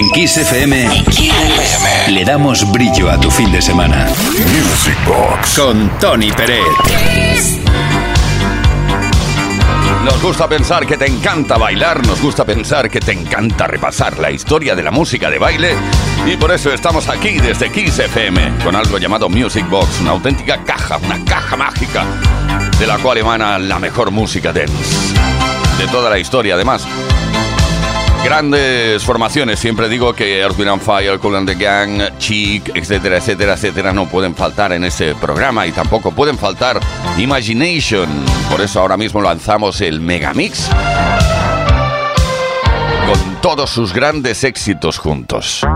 En Kiss FM, le damos brillo a tu fin de semana. Music Box con Tony Pérez. Nos gusta pensar que te encanta bailar, nos gusta pensar que te encanta repasar la historia de la música de baile y por eso estamos aquí desde Kiss FM con algo llamado Music Box, una auténtica caja, una caja mágica de la cual emana la mejor música dance de toda la historia además. Grandes formaciones, siempre digo que Earth, Wind Fire, Cool and the Gang, Chic, etcétera, etcétera, etcétera, no pueden faltar en este programa y tampoco pueden faltar Imagination. Por eso ahora mismo lanzamos el Megamix con todos sus grandes éxitos juntos.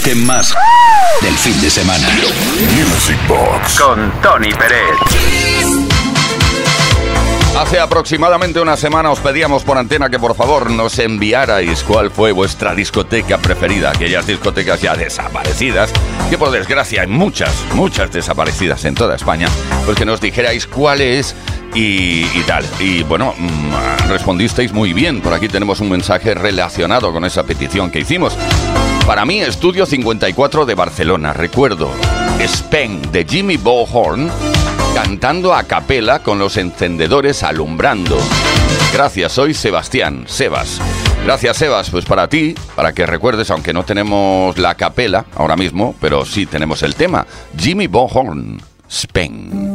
Toque más del fin de semana. Music Box con Tony Pérez. Hace aproximadamente una semana os pedíamos por antena que por favor nos enviarais cuál fue vuestra discoteca preferida, aquellas discotecas ya desaparecidas, que por desgracia hay muchas, muchas desaparecidas en toda España, pues que nos dijerais cuál es y, tal. Y bueno, mm, respondisteis muy bien. Por aquí tenemos un mensaje relacionado con esa petición que hicimos. Para mí, Estudio 54 de Barcelona. Recuerdo Spen de Jimmy Bohorn cantando a capela con los encendedores alumbrando. Gracias, soy Sebastián, Sebas. Gracias, Sebas. Pues para ti, para que recuerdes, aunque no tenemos la capela ahora mismo, pero sí tenemos el tema. Jimmy Bohorn, Spen.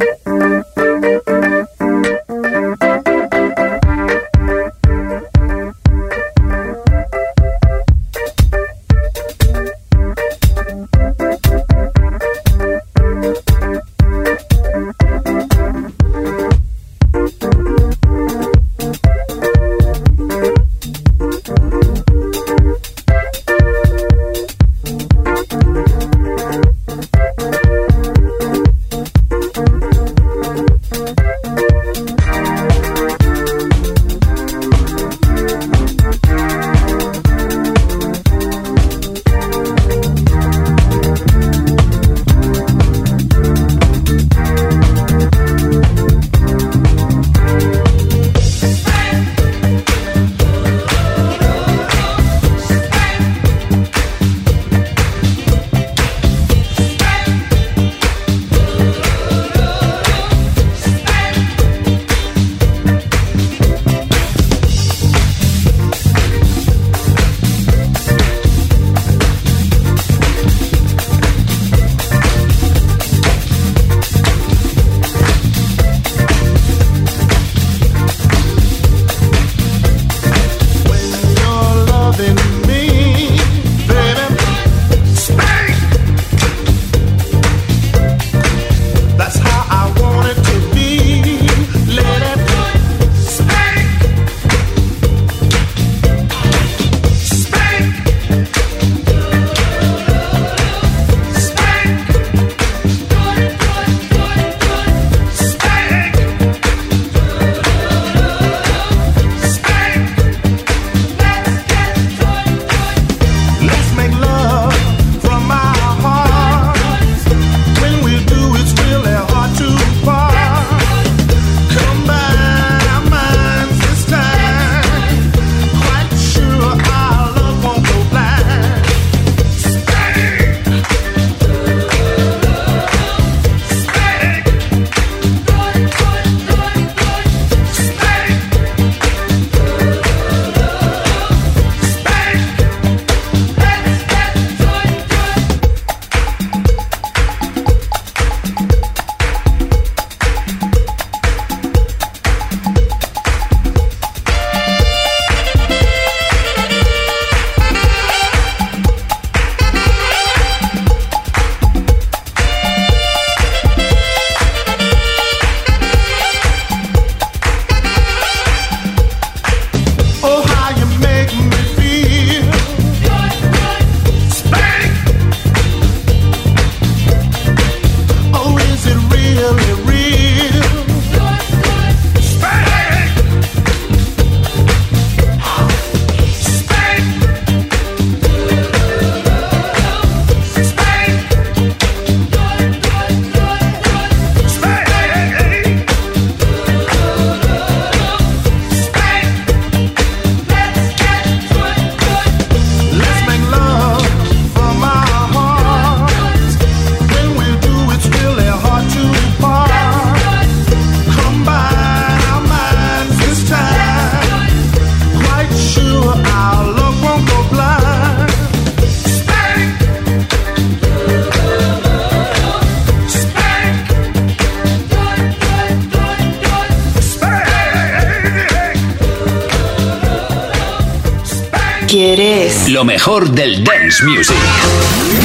Mejor del dance music.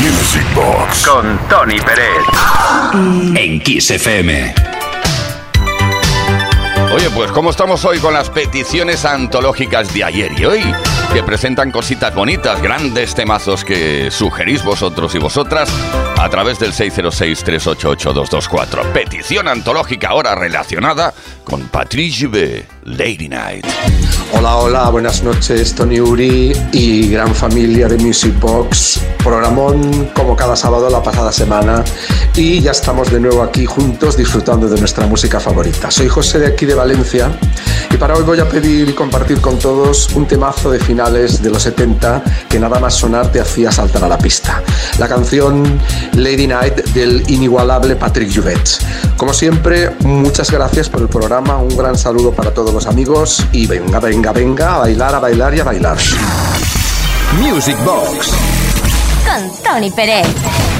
Music Box. Con Tony Pérez. En Kiss FM. Oye, pues ¿cómo estamos hoy con las peticiones antológicas de ayer y hoy? Que presentan cositas bonitas, grandes temazos que sugerís vosotros y vosotras a través del 606-388-224. Petición antológica ahora relacionada con Patrice B. Lady Night. Hola, hola, buenas noches, Tony Uri y gran familia de Music Box. Programón como cada sábado la pasada semana y ya estamos de nuevo aquí juntos disfrutando de nuestra música favorita. Soy José de aquí de Valencia y para hoy voy a pedir y compartir con todos un temazo de finales de los 70 que nada más sonar te hacía saltar a la pista. La canción Lady Night del inigualable Patrick Juvet. Como siempre, muchas gracias por el programa, un gran saludo para todos los amigos y venga, venga, venga, a bailar, a bailar y a bailar. Music Box con Tony Pérez.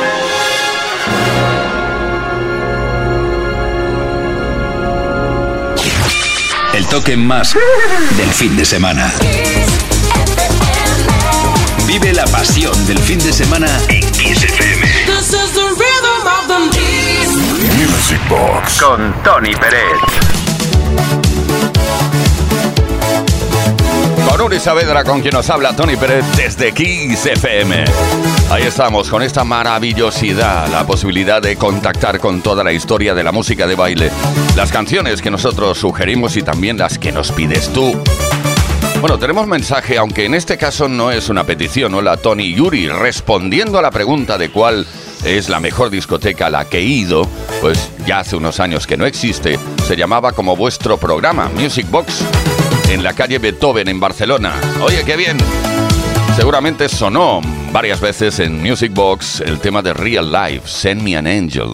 El toque más del fin de semana. Vive la pasión del fin de semana en Kiss FM. Music Box. Con Tony Pérez. Con Uri Saavedra, con quien nos habla Tony Pérez desde Kiss FM. Ahí estamos, con esta maravillosidad, la posibilidad de contactar con toda la historia de la música de baile, las canciones que nosotros sugerimos y también las que nos pides tú. Bueno, tenemos mensaje, aunque en este caso no es una petición. Hola, Tony Yuri, respondiendo a la pregunta de cuál es la mejor discoteca a la que he ido, pues ya hace unos años que no existe, se llamaba como vuestro programa, Music Box, en la calle Beethoven en Barcelona. Oye, qué bien. Seguramente sonó varias veces en Music Box el tema de Real Life, Send Me an Angel.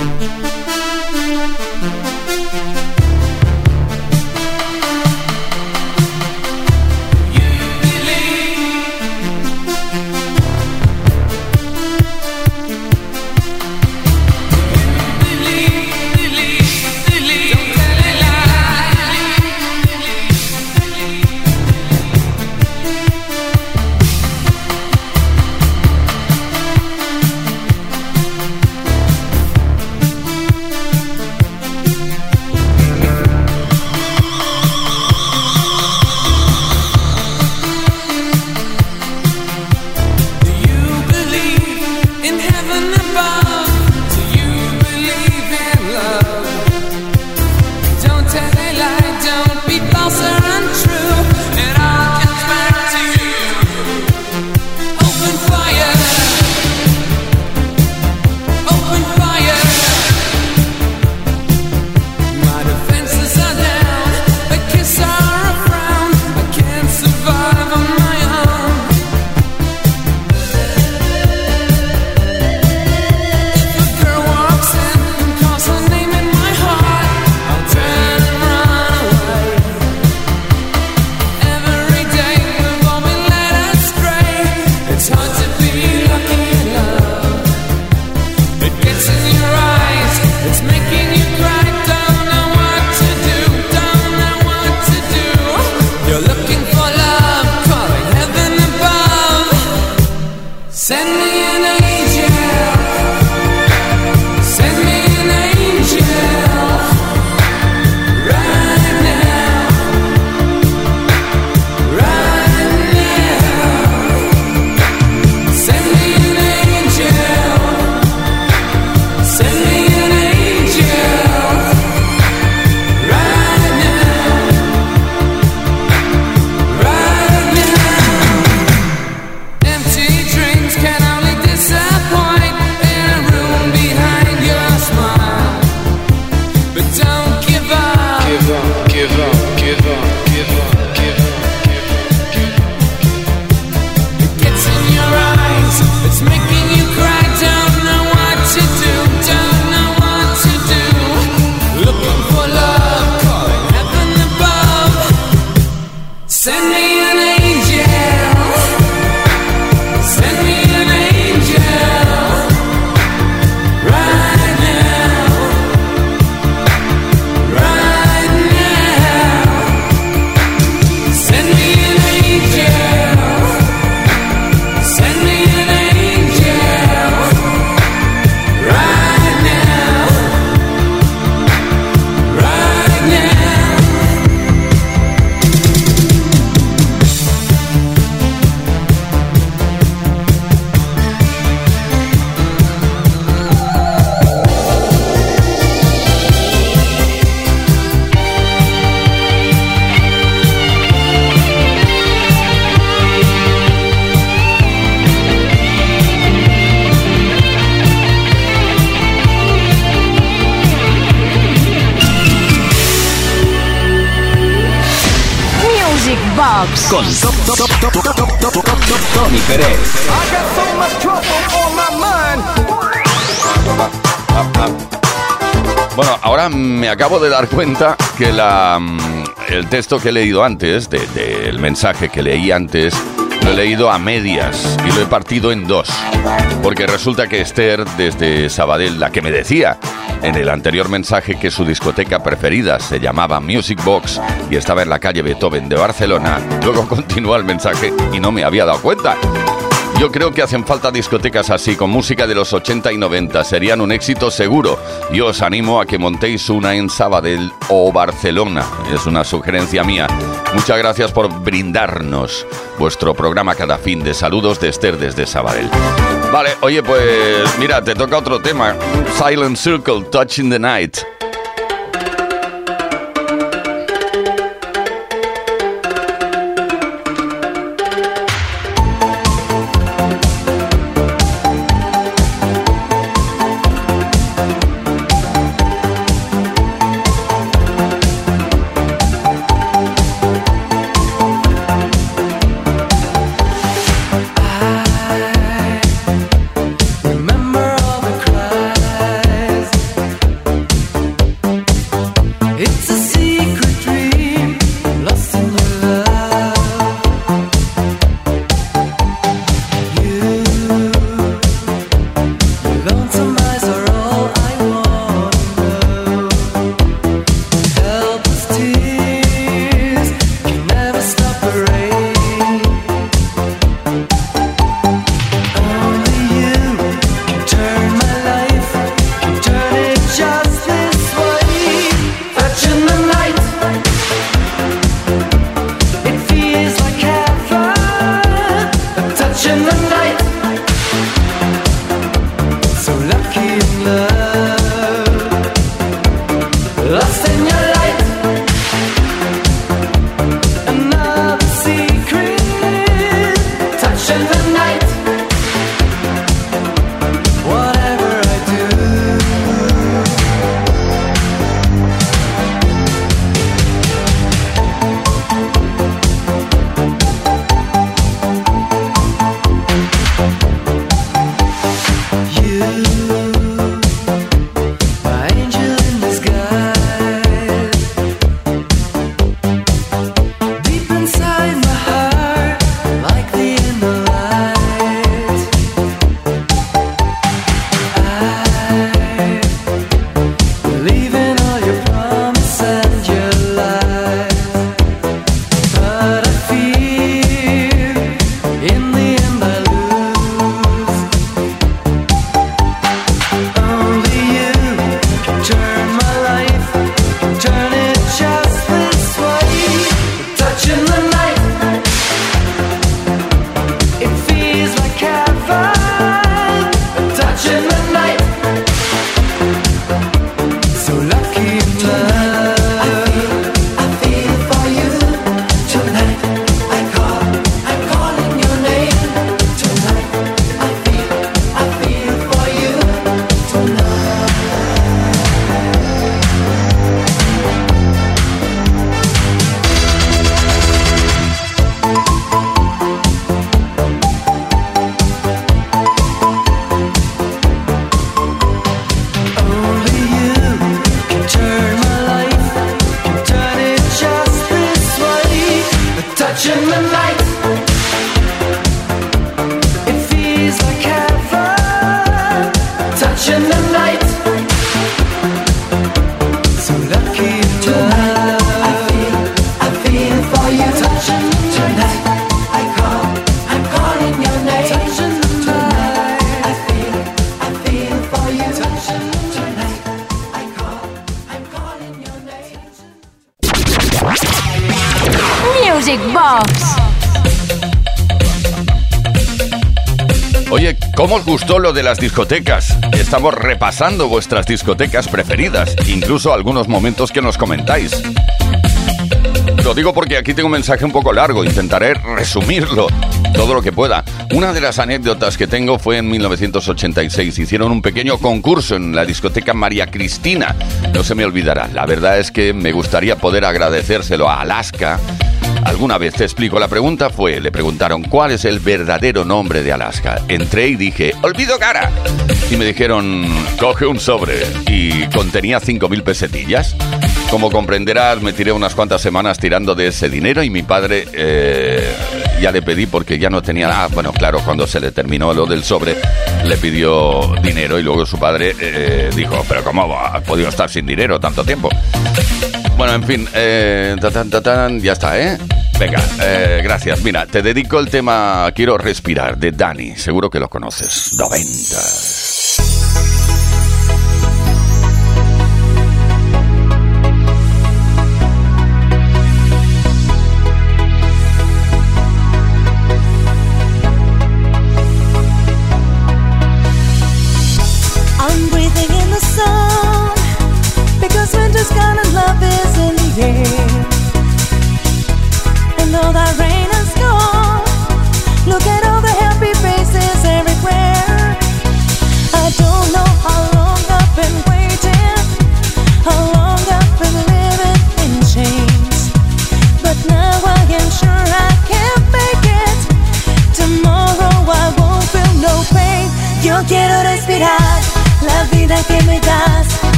Con Tony Pérez. Bueno, ahora me acabo de dar cuenta que la, mm, el texto que he leído antes, del de, mensaje que leí antes, lo he leído a medias y lo he partido en dos. Porque resulta que Esther, desde Sabadell, la que me decía en el anterior mensaje que su discoteca preferida se llamaba Music Box y estaba en la calle Beethoven de Barcelona, luego continúa el mensaje y no me había dado cuenta. Yo creo que hacen falta discotecas así, con música de los 80 y 90. Serían un éxito seguro. Yo os animo a que montéis una en Sabadell o Barcelona. Es una sugerencia mía. Muchas gracias por brindarnos vuestro programa cada fin de saludos de Esther desde Sabadell. Vale, oye, pues mira, te toca otro tema. Silent Circle, Touching the Night. Estamos repasando vuestras discotecas preferidas, incluso algunos momentos que nos comentáis. Lo digo porque aquí tengo un mensaje un poco largo, intentaré resumirlo todo lo que pueda. Una de las anécdotas que tengo fue en 1986. Hicieron un pequeño concurso en la discoteca María Cristina. No se me olvidará. La verdad es que me gustaría poder agradecérselo a Alaska Alguna vez te explico, la pregunta fue, le preguntaron cuál es el verdadero nombre de Alaska. Entré y dije, olvido cara. Y me dijeron, coge un sobre. Y contenía 5.000 pesetillas. Como comprenderás, me tiré unas cuantas semanas tirando de ese dinero y mi padre eh, ya le pedí porque ya no tenía nada. Ah, bueno, claro, cuando se le terminó lo del sobre, le pidió dinero y luego su padre eh, dijo, pero ¿cómo ha podido estar sin dinero tanto tiempo? Bueno, en fin, eh, ya está, ¿eh? Venga, eh, gracias. Mira, te dedico el tema Quiero respirar de Dani. Seguro que lo conoces. 90.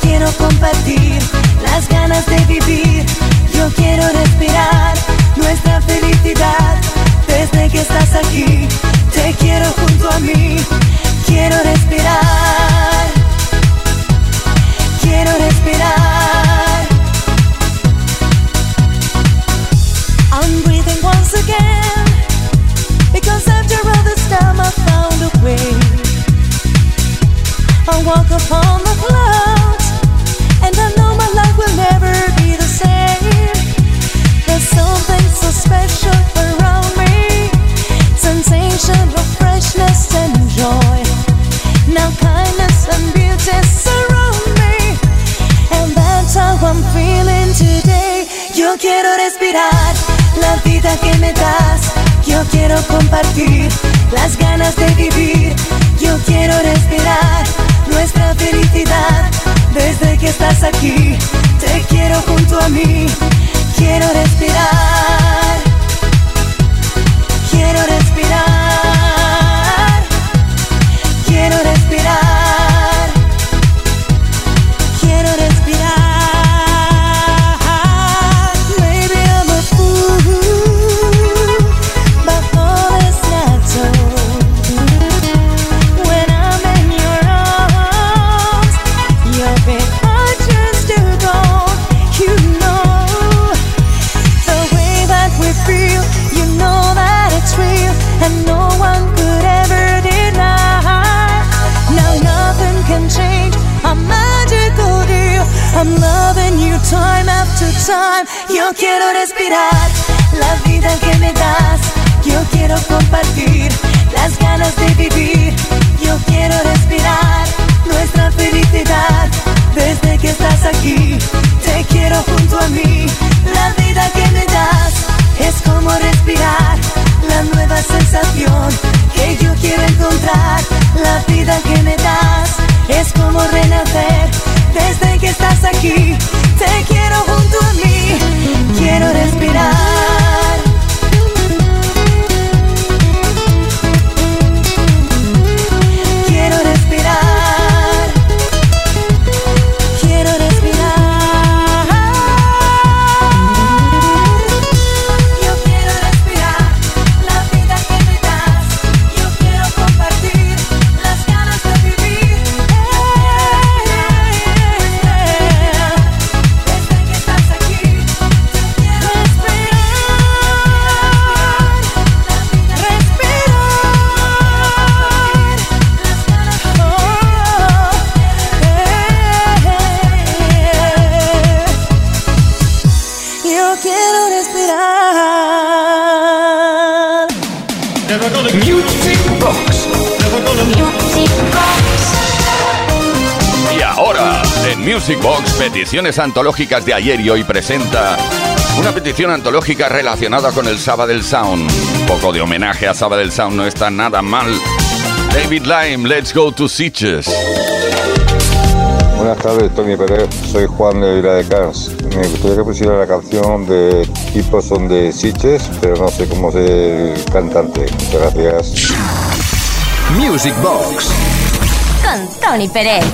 quiero compartir las ganas de vivir. Yo quiero respirar nuestra felicidad desde que estás aquí. Te quiero junto a mí. Quiero respirar. Quiero respirar. I'm breathing once again because after all this time I found a way. I walk upon the quiero respirar la vida que me das. Yo quiero compartir las ganas de vivir. Yo quiero respirar nuestra felicidad. Desde que estás aquí, te quiero junto a mí. Quiero respirar. Quiero respirar. quiero respirar la vida que me das. Yo quiero compartir las ganas de vivir. Yo quiero respirar nuestra felicidad. Desde que estás aquí, te quiero junto a mí. La vida que me das es como respirar la nueva sensación que yo quiero encontrar. La vida que me das es como renacer. Desde que estás aquí, te quiero junto a mí quiero respirar. Music Box Peticiones Antológicas de ayer y hoy presenta una petición antológica relacionada con el Sabadell Sound. Un poco de homenaje a Sabadell Sound no está nada mal. David Lime, Let's Go to Sitges. Buenas tardes, Tony Pérez. Soy Juan de Vila de Cans. Me gustaría que pusiera la canción de Tipos son de Sitges, pero no sé cómo es el cantante. Muchas gracias. Music Box. Con Tony Pérez.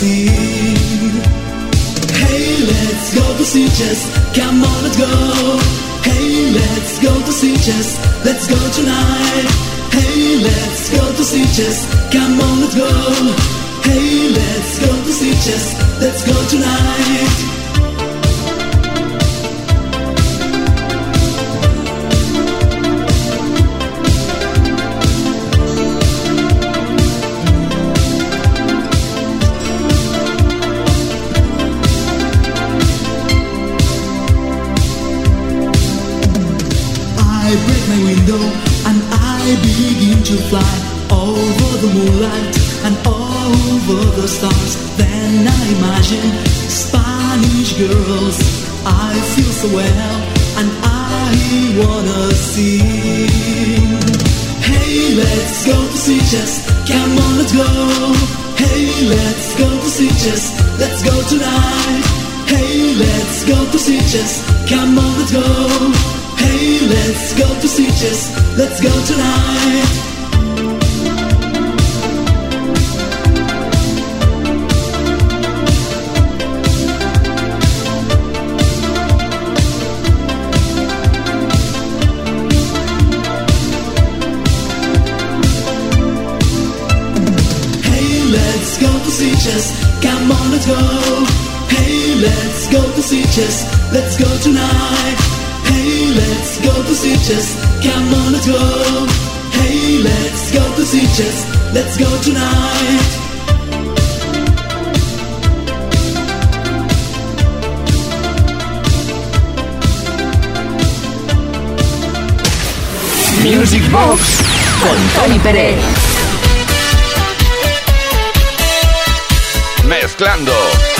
Hey, let's go to Sitges. Come on, let's go. Hey, let's go to Sitges. Let's go tonight. Hey, let's go to Sitges. Come on, let's go. Hey, let's go to Sitges. Let's go tonight. I break my window and I begin to fly over the moonlight and over the stars. Then I imagine Spanish girls. I feel so well and I wanna sing. Hey, let's go to Sitges. Come on, let's go. Hey, let's go to Sitges. Let's go tonight. Hey, let's go to Sitges. Come on, let's go. Hey, let's go to Sitges. Let's go tonight. Hey, let's go to Sitges. Come on, let's go. Hey, let's go to Sitges. Let's go Sitges. Come on, let's go. Hey, let's go to Sitges. Let's go tonight. Music Box Con Tony Pérez. Mezclando,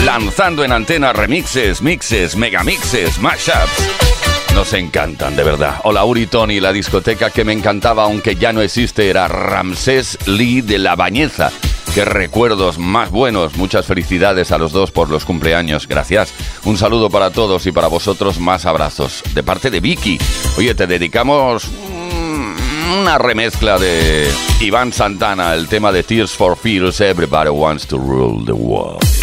lanzando en antena remixes, mixes, megamixes, mashups. Nos encantan, de verdad. Hola, Uri Tony, la discoteca que me encantaba, aunque ya no existe, era Ramsés Lee de la Bañeza. Qué recuerdos más buenos. Muchas felicidades a los dos por los cumpleaños. Gracias. Un saludo para todos y para vosotros más abrazos. De parte de Vicky. Oye, te dedicamos mm, una remezcla de Iván Santana, el tema de Tears for Fears, Everybody Wants to Rule the World.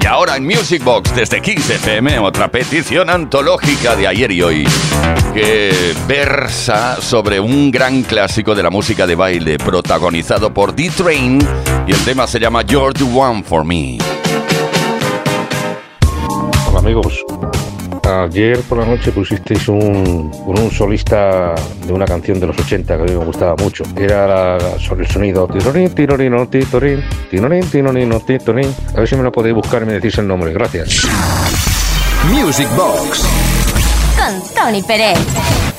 Y ahora en Music Box desde Kiss FM, otra petición antológica de ayer y hoy, que versa sobre un gran clásico de la música de baile, protagonizado por D-Train, y el tema se llama You're the One for Me. Hola amigos, Ayer por la noche pusisteis un, un solista de una canción de los 80 que a mí me gustaba mucho. Era sobre el sonido titorín, tinorín, titorín. A ver si me lo podéis buscar y me decís el nombre. Gracias. Music Box. Con Tony Pérez.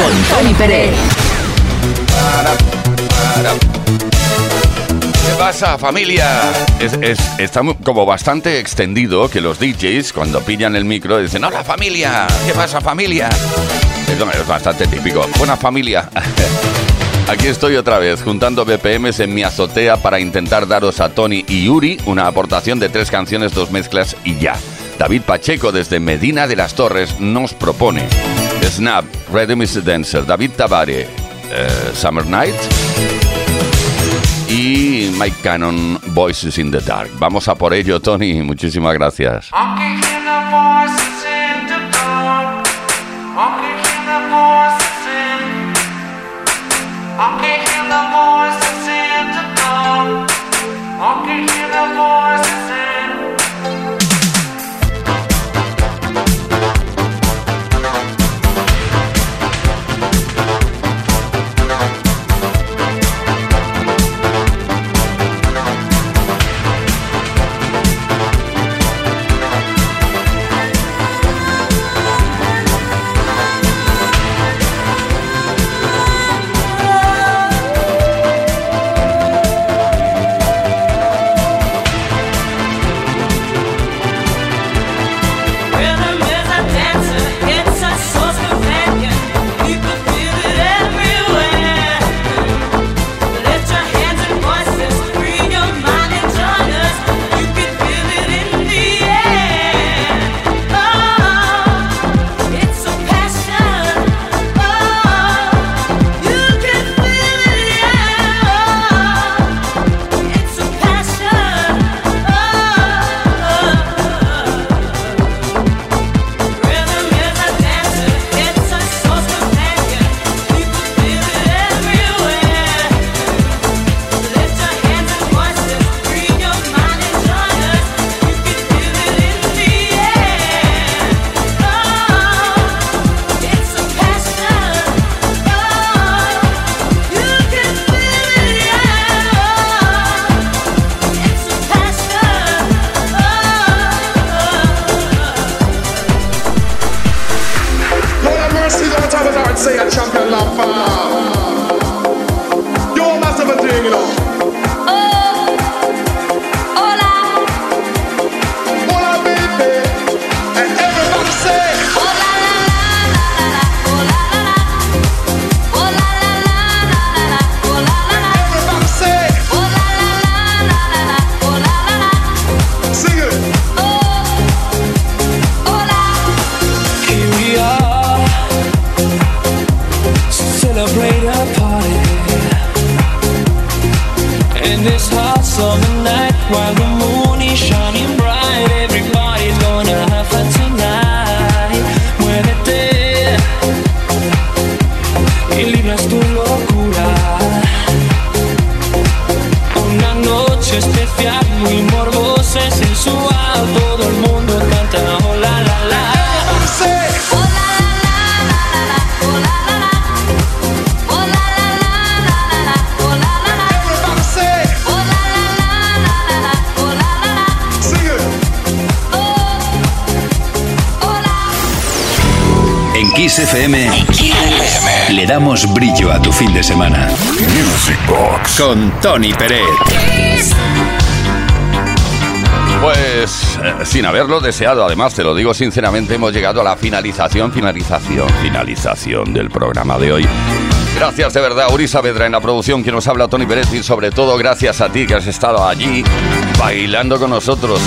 Con Tony Pérez. ¿Qué pasa, familia? Es, es- está como bastante extendido que los DJs, cuando pillan el micro, dicen: ¡Hola, familia! ¿Qué pasa, familia? Es bastante típico. Buena familia. Aquí estoy otra vez, juntando BPMs en mi azotea para intentar daros a Tony y Yuri una aportación de tres canciones, dos mezclas y ya. David Pacheco desde Medina de las Torres nos propone Snap, Rhythm is a Dancer, David Tabare, eh, Summer Night y Mike Cannon, Voices in the Dark. Vamos a por ello, Tony. Muchísimas gracias. Damos brillo a tu fin de semana. Music Box. Con Tony Peret. Pues eh, sin haberlo deseado, además te lo digo sinceramente, hemos llegado a la finalización, finalización, finalización del programa de hoy. Gracias de verdad, Uri Saavedra en la producción que nos habla Tony Pérez y sobre todo gracias a ti que has estado allí bailando con nosotros.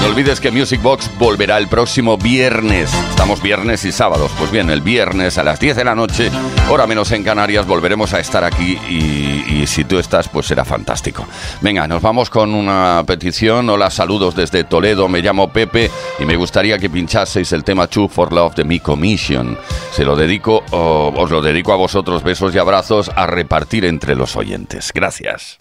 No olvides que Music Box volverá el próximo viernes. Estamos viernes y sábados. Pues bien, el viernes a las 10 de la noche, hora menos en Canarias, volveremos a estar aquí y, si tú estás, pues será fantástico. Venga, nos vamos con una petición. Hola, saludos desde Toledo. Me llamo Pepe y me gustaría que pinchaseis el tema Two for Love de mi Commission. Se lo dedico, o os lo dedico a vosotros. Besos y abrazos a repartir entre los oyentes. Gracias.